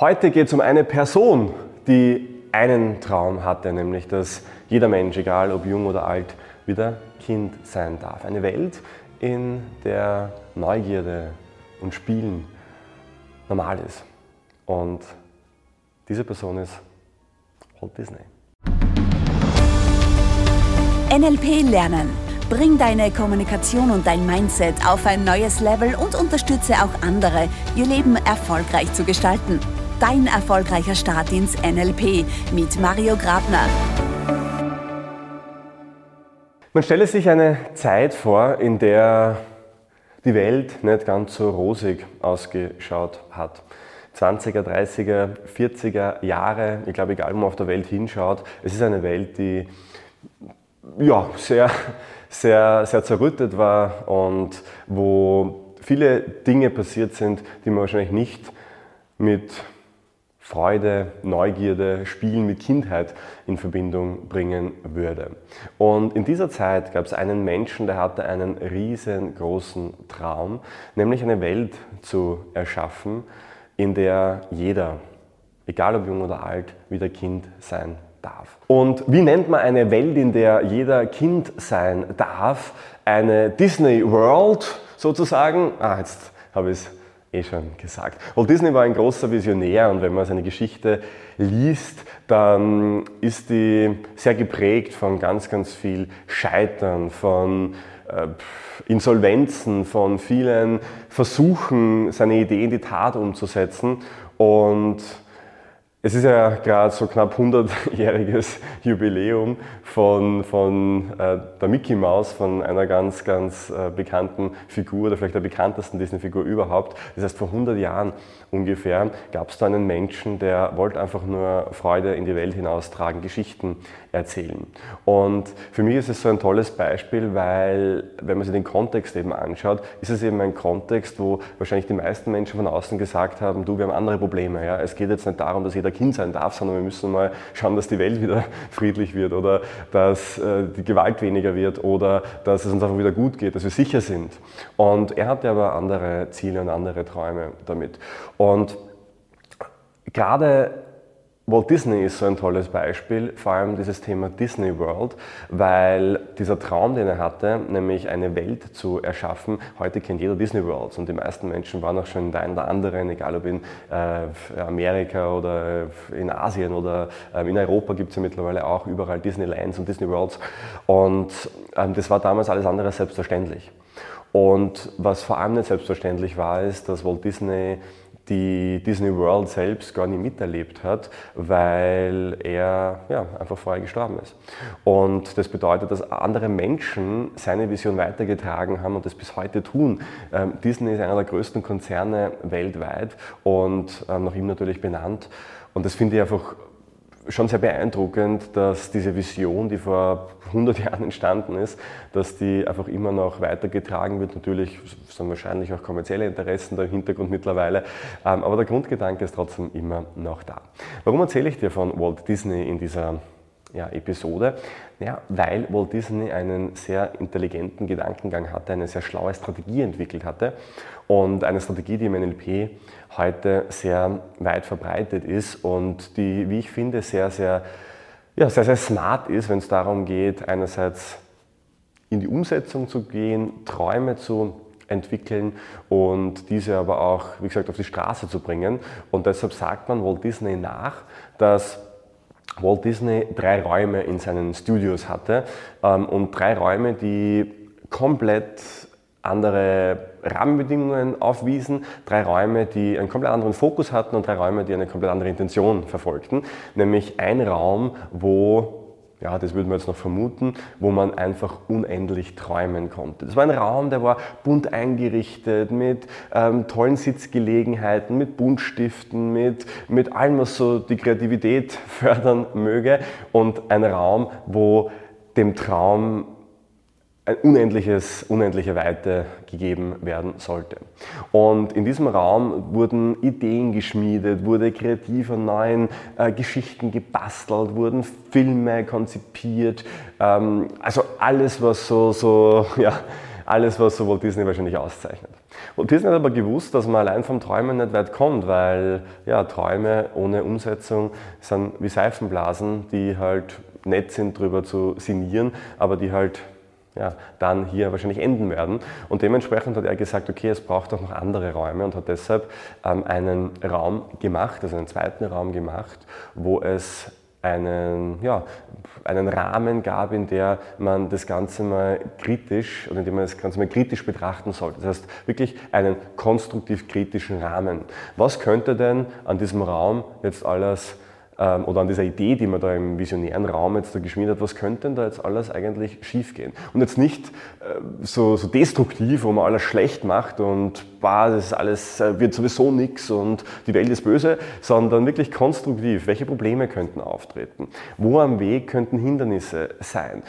Heute geht es um eine Person, die einen Traum hatte, nämlich dass jeder Mensch, egal ob jung oder alt, wieder Kind sein darf. Eine Welt, in der Neugierde und Spielen normal ist. Und diese Person ist Walt Disney. NLP lernen. Bring deine Kommunikation und dein Mindset auf ein neues Level und unterstütze auch andere, ihr Leben erfolgreich zu gestalten. Dein erfolgreicher Start ins NLP mit Mario Grabner. Man stelle sich eine Zeit vor, in der die Welt nicht ganz so rosig ausgeschaut hat. 20er, 30er, 40er Jahre, ich glaube, egal wo man auf der Welt hinschaut, es ist eine Welt, die ja, sehr, sehr, sehr zerrüttet war und wo viele Dinge passiert sind, die man wahrscheinlich nicht mit Freude, Neugierde, Spielen mit Kindheit in Verbindung bringen würde. Und in dieser Zeit gab es einen Menschen, der hatte einen riesengroßen Traum, nämlich eine Welt zu erschaffen, in der jeder, egal ob jung oder alt, wieder Kind sein darf. Und wie nennt man eine Welt, in der jeder Kind sein darf? Eine Disney World sozusagen? Ah, jetzt habe ich es eh schon gesagt. Walt Disney war ein großer Visionär und wenn man seine Geschichte liest, dann ist die sehr geprägt von ganz, ganz viel Scheitern, von äh, Insolvenzen, von vielen Versuchen, seine Idee in die Tat umzusetzen und es ist ja gerade so knapp 100-jähriges Jubiläum von, von äh, der Mickey Mouse, von einer ganz, ganz äh, bekannten Figur oder vielleicht der bekanntesten Disney-Figur überhaupt. Das heißt, vor 100 Jahren ungefähr gab es da einen Menschen, der wollte einfach nur Freude in die Welt hinaustragen, Geschichten erzählen. Und für mich ist es so ein tolles Beispiel, weil wenn man sich den Kontext eben anschaut, ist es eben ein Kontext, wo wahrscheinlich die meisten Menschen von außen gesagt haben, du, wir haben andere Probleme. Ja? Es geht jetzt nicht darum, dass jeder Kind sein darf, sondern wir müssen mal schauen, dass die Welt wieder friedlich wird oder dass äh, die Gewalt weniger wird oder dass es uns einfach wieder gut geht, dass wir sicher sind. Und er hatte aber andere Ziele und andere Träume damit. Und gerade Walt Disney ist so ein tolles Beispiel, vor allem dieses Thema Disney World, weil dieser Traum, den er hatte, nämlich eine Welt zu erschaffen, heute kennt jeder Disney World und die meisten Menschen waren auch schon in der einen oder anderen, egal ob in äh, Amerika oder in Asien oder äh, in Europa gibt es ja mittlerweile auch überall Disneylands und Disney Worlds und ähm, das war damals alles andere selbstverständlich. Und was vor allem nicht selbstverständlich war, ist, dass Walt Disney die Disney World selbst gar nicht miterlebt hat, weil er ja, einfach vorher gestorben ist. Und das bedeutet, dass andere Menschen seine Vision weitergetragen haben und das bis heute tun. Ähm, Disney ist einer der größten Konzerne weltweit und ähm, nach ihm natürlich benannt. Und das finde ich einfach schon sehr beeindruckend, dass diese Vision, die vor 100 Jahren entstanden ist, dass die einfach immer noch weitergetragen wird. Natürlich sind wahrscheinlich auch kommerzielle Interessen da im Hintergrund mittlerweile, ähm, aber der Grundgedanke ist trotzdem immer noch da. Warum erzähle ich dir von Walt Disney in dieser ja, Episode? Ja, weil Walt Disney einen sehr intelligenten Gedankengang hatte, eine sehr schlaue Strategie entwickelt hatte und eine Strategie, die im NLP heute sehr weit verbreitet ist und die, wie ich finde, sehr, sehr, ja, sehr, sehr smart ist, wenn es darum geht, einerseits in die Umsetzung zu gehen, Träume zu entwickeln und diese aber auch, wie gesagt, auf die Straße zu bringen. Und deshalb sagt man Walt Disney nach, dass Walt Disney drei Räume in seinen Studios hatte ähm, und drei Räume, die komplett andere Rahmenbedingungen aufwiesen, drei Räume, die einen komplett anderen Fokus hatten und drei Räume, die eine komplett andere Intention verfolgten. Nämlich ein Raum, wo ja, das würde man jetzt noch vermuten, wo man einfach unendlich träumen konnte. Das war ein Raum, der war bunt eingerichtet, mit ähm, tollen Sitzgelegenheiten, mit Buntstiften, mit, mit allem, was so die Kreativität fördern möge und ein Raum, wo dem Traum ein unendliches, unendliche Weite gegeben werden sollte. Und in diesem Raum wurden Ideen geschmiedet, wurde kreativ an neuen äh, Geschichten gebastelt, wurden Filme konzipiert, ähm, also alles, was so, so, ja, alles, was so Walt Disney wahrscheinlich auszeichnet. Und Disney hat aber gewusst, dass man allein vom Träumen nicht weit kommt, weil ja, Träume ohne Umsetzung sind wie Seifenblasen, die halt nett sind, darüber zu sinnieren, aber die halt ja, dann hier wahrscheinlich enden werden. Und dementsprechend hat er gesagt, okay, es braucht auch noch andere Räume und hat deshalb ähm, einen Raum gemacht, also einen zweiten Raum gemacht, wo es einen, ja, einen Rahmen gab, in der man das Ganze mal kritisch oder in dem man das Ganze mal kritisch betrachten sollte. Das heißt wirklich einen konstruktiv kritischen Rahmen. Was könnte denn an diesem Raum jetzt alles ähm, oder an dieser Idee, die man da im visionären Raum jetzt da geschmiedet hat, was könnte denn da jetzt alles eigentlich schiefgehen? Und jetzt nicht äh, so, so destruktiv, wo man alles schlecht macht und bah, das ist alles äh, wird sowieso nichts und die Welt ist böse, sondern wirklich konstruktiv. Welche Probleme könnten auftreten? Wo am Weg könnten Hindernisse sein?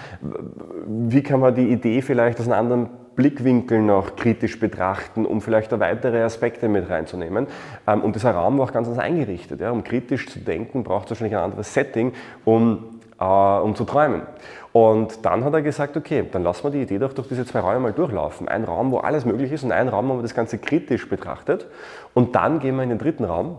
Wie kann man die Idee vielleicht aus einem anderen Blickwinkel noch kritisch betrachten, um vielleicht da weitere Aspekte mit reinzunehmen. Ähm, und dieser Raum war auch ganz anders eingerichtet. Um kritisch zu denken, braucht es wahrscheinlich ein anderes Setting, um, äh, um zu träumen. Und dann hat er gesagt, okay, dann lassen wir die Idee doch durch diese zwei Räume mal durchlaufen. Ein Raum, wo alles möglich ist und ein Raum, wo man das Ganze kritisch betrachtet. Und dann gehen wir in den dritten Raum,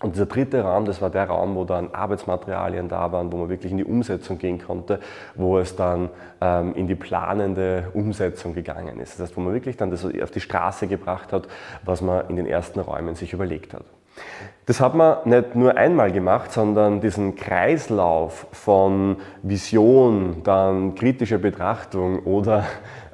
und dieser dritte Raum, das war der Raum, wo dann Arbeitsmaterialien da waren, wo man wirklich in die Umsetzung gehen konnte, wo es dann ähm, in die planende Umsetzung gegangen ist. Das heißt, wo man wirklich dann das auf die Straße gebracht hat, was man in den ersten Räumen sich überlegt hat. Das hat man nicht nur einmal gemacht, sondern diesen Kreislauf von Vision, dann kritischer Betrachtung oder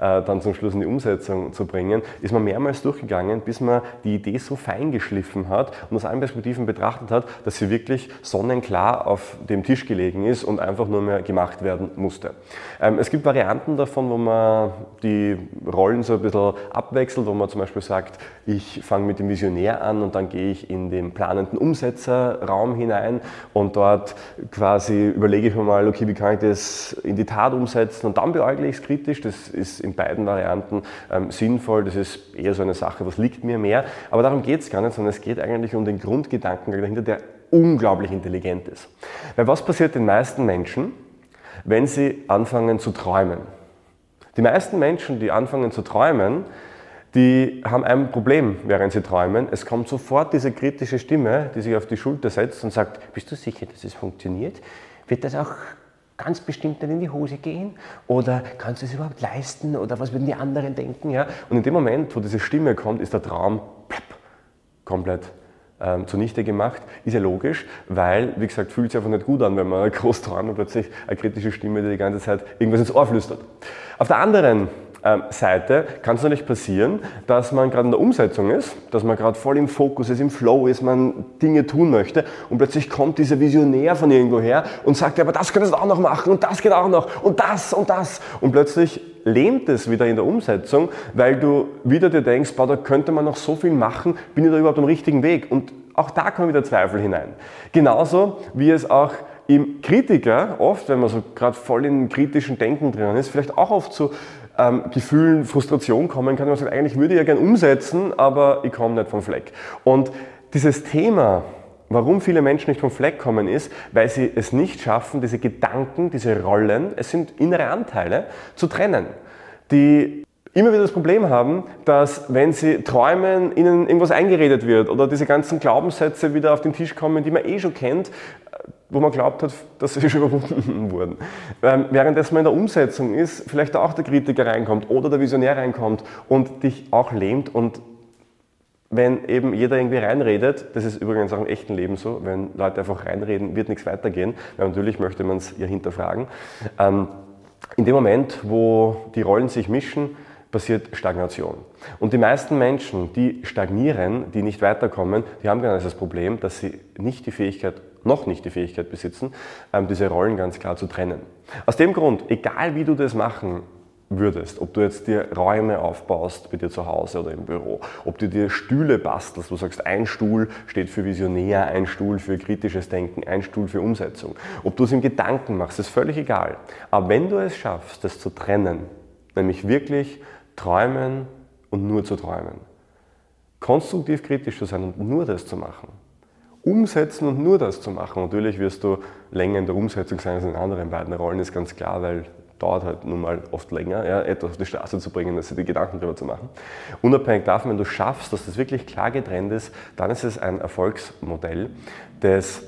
dann zum Schluss in die Umsetzung zu bringen, ist man mehrmals durchgegangen, bis man die Idee so fein geschliffen hat und aus allen Perspektiven betrachtet hat, dass sie wirklich sonnenklar auf dem Tisch gelegen ist und einfach nur mehr gemacht werden musste. Ähm, es gibt Varianten davon, wo man die Rollen so ein bisschen abwechselt, wo man zum Beispiel sagt, ich fange mit dem Visionär an und dann gehe ich in den planenden Umsetzerraum hinein und dort quasi überlege ich mir mal, okay, wie kann ich das in die Tat umsetzen und dann beäugle ich es kritisch. Das ist beiden Varianten ähm, sinnvoll. Das ist eher so eine Sache, was liegt mir mehr. Aber darum geht es gar nicht, sondern es geht eigentlich um den Grundgedanken dahinter, der unglaublich intelligent ist. Weil was passiert den meisten Menschen, wenn sie anfangen zu träumen? Die meisten Menschen, die anfangen zu träumen, die haben ein Problem, während sie träumen. Es kommt sofort diese kritische Stimme, die sich auf die Schulter setzt und sagt, bist du sicher, dass es funktioniert? Wird das auch ganz bestimmt dann in die Hose gehen? Oder kannst du es überhaupt leisten? Oder was würden die anderen denken? Ja? Und in dem Moment, wo diese Stimme kommt, ist der Traum plapp, komplett ähm, zunichte gemacht. Ist ja logisch, weil, wie gesagt, fühlt sich einfach nicht gut an, wenn man groß träumt und plötzlich eine kritische Stimme, die die ganze Zeit irgendwas ins Ohr flüstert. Auf der anderen Seite kann es natürlich passieren, dass man gerade in der Umsetzung ist, dass man gerade voll im Fokus ist, im Flow ist, man Dinge tun möchte und plötzlich kommt dieser Visionär von irgendwo her und sagt, aber das könntest du auch noch machen und das geht auch noch und das und das und plötzlich lähmt es wieder in der Umsetzung, weil du wieder dir denkst, boah, da könnte man noch so viel machen, bin ich da überhaupt am richtigen Weg und auch da kommen wieder Zweifel hinein. Genauso wie es auch im Kritiker oft, wenn man so gerade voll in kritischen Denken drin ist, vielleicht auch oft so ähm, Gefühlen, Frustration kommen kann. Man sagt, eigentlich würde ich ja gern umsetzen, aber ich komme nicht vom Fleck. Und dieses Thema, warum viele Menschen nicht vom Fleck kommen, ist, weil sie es nicht schaffen, diese Gedanken, diese Rollen, es sind innere Anteile, zu trennen. Die immer wieder das Problem haben, dass wenn sie träumen, ihnen irgendwas eingeredet wird oder diese ganzen Glaubenssätze wieder auf den Tisch kommen, die man eh schon kennt, wo man glaubt hat, dass sie schon überwunden wurden. Ähm, währenddessen man in der Umsetzung ist, vielleicht auch der Kritiker reinkommt oder der Visionär reinkommt und dich auch lähmt und wenn eben jeder irgendwie reinredet, das ist übrigens auch im echten Leben so, wenn Leute einfach reinreden, wird nichts weitergehen, weil natürlich möchte man es ja hinterfragen. Ähm, in dem Moment, wo die Rollen sich mischen, passiert Stagnation. Und die meisten Menschen, die stagnieren, die nicht weiterkommen, die haben genau das Problem, dass sie nicht die Fähigkeit, noch nicht die Fähigkeit besitzen, ähm, diese Rollen ganz klar zu trennen. Aus dem Grund, egal wie du das machen würdest, ob du jetzt dir Räume aufbaust bei dir zu Hause oder im Büro, ob du dir Stühle bastelst, du sagst, ein Stuhl steht für Visionär, ein Stuhl für kritisches Denken, ein Stuhl für Umsetzung, ob du es im Gedanken machst, ist völlig egal. Aber wenn du es schaffst, das zu trennen, nämlich wirklich träumen und nur zu träumen. Konstruktiv kritisch zu sein und nur das zu machen. Umsetzen und nur das zu machen. Natürlich wirst du länger in der Umsetzung sein als in anderen beiden Rollen, ist ganz klar, weil dauert halt nun mal oft länger, ja, etwas auf die Straße zu bringen, als sich die Gedanken darüber zu machen. Unabhängig davon, wenn du schaffst, dass das wirklich klar getrennt ist, dann ist es ein Erfolgsmodell, das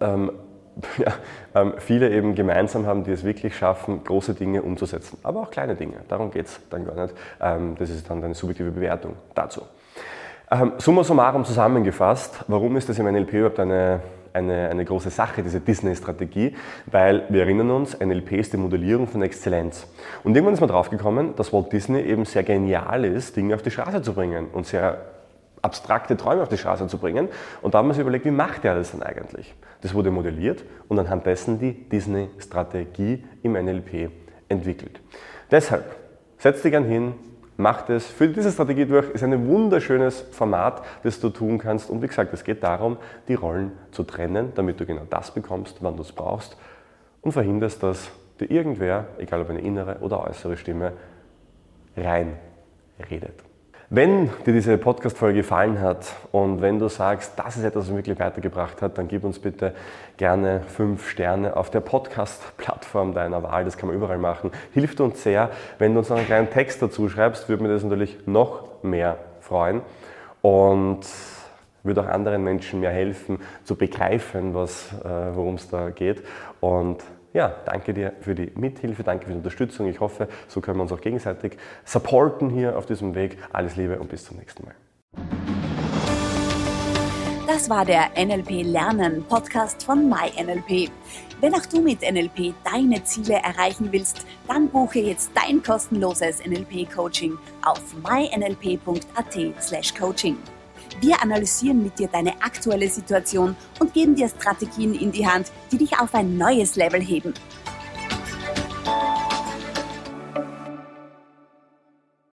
ähm, ja, ähm, viele eben gemeinsam haben, die es wirklich schaffen, große Dinge umzusetzen. Aber auch kleine Dinge. Darum geht es dann gar nicht. Ähm, das ist dann eine subjektive Bewertung dazu. Ähm, summa summarum zusammengefasst, warum ist das im NLP überhaupt eine, eine, eine große Sache, diese Disney-Strategie? Weil wir erinnern uns, NLP ist die Modellierung von Exzellenz. Und irgendwann ist man draufgekommen, dass Walt Disney eben sehr genial ist, Dinge auf die Straße zu bringen und sehr abstrakte Träume auf die Straße zu bringen. Und da haben wir uns überlegt, wie macht er das denn eigentlich? Das wurde modelliert und anhand dessen die Disney-Strategie im NLP entwickelt. Deshalb, setz dich gern hin, mach das, führ diese Strategie durch, ist ein wunderschönes Format, das du tun kannst. Und wie gesagt, es geht darum, die Rollen zu trennen, damit du genau das bekommst, wann du es brauchst und verhinderst, dass dir irgendwer, egal ob eine innere oder äußere Stimme, reinredet. Wenn dir diese Podcast-Folge gefallen hat und wenn du sagst, das ist etwas, was mich wirklich weitergebracht hat, dann gib uns bitte gerne fünf Sterne auf der Podcast-Plattform deiner Wahl. Das kann man überall machen. Hilft uns sehr. Wenn du uns noch einen kleinen Text dazu schreibst, würde mir das natürlich noch mehr freuen und würde auch anderen Menschen mehr helfen, zu begreifen, äh, worum es da geht. Und ja, danke dir für die Mithilfe, danke für die Unterstützung. Ich hoffe, so können wir uns auch gegenseitig supporten hier auf diesem Weg. Alles Liebe und bis zum nächsten Mal. Das war der NLP Lernen Podcast von MyNLP. Wenn auch du mit NLP deine Ziele erreichen willst, dann buche jetzt dein kostenloses NLP Coaching auf mynlp.at/coaching. Wir analysieren mit dir deine aktuelle Situation und geben dir Strategien in die Hand, die dich auf ein neues Level heben.